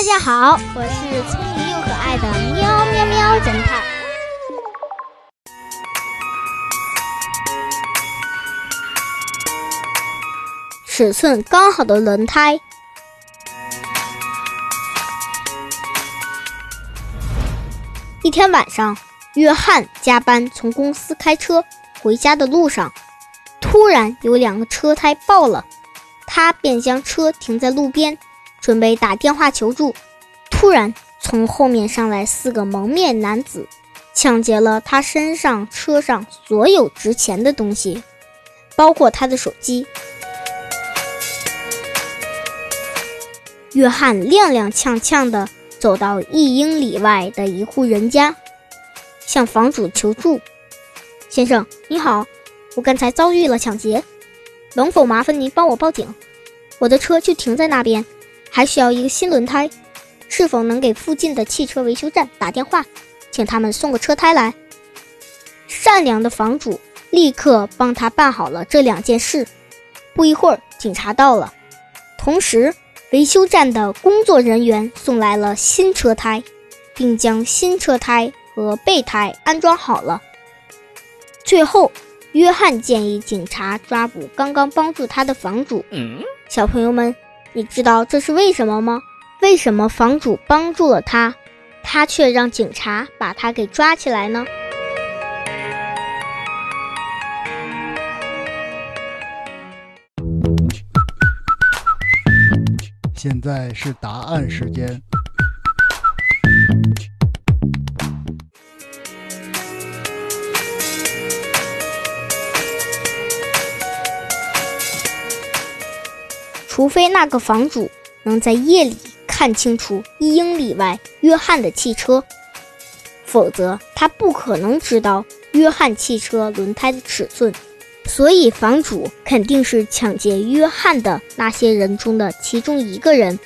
大家好，我是聪明又可爱的喵喵喵侦探。尺寸刚好的轮胎。一天晚上，约翰加班从公司开车回家的路上，突然有两个车胎爆了，他便将车停在路边。准备打电话求助，突然从后面上来四个蒙面男子，抢劫了他身上、车上所有值钱的东西，包括他的手机。约翰踉踉跄跄地走到一英里外的一户人家，向房主求助：“先生，你好，我刚才遭遇了抢劫，能否麻烦您帮我报警？我的车就停在那边。”还需要一个新轮胎，是否能给附近的汽车维修站打电话，请他们送个车胎来？善良的房主立刻帮他办好了这两件事。不一会儿，警察到了，同时维修站的工作人员送来了新车胎，并将新车胎和备胎安装好了。最后，约翰建议警察抓捕刚刚帮助他的房主。小朋友们。你知道这是为什么吗？为什么房主帮助了他，他却让警察把他给抓起来呢？现在是答案时间。除非那个房主能在夜里看清楚一英里外约翰的汽车，否则他不可能知道约翰汽车轮胎的尺寸。所以，房主肯定是抢劫约翰的那些人中的其中一个人。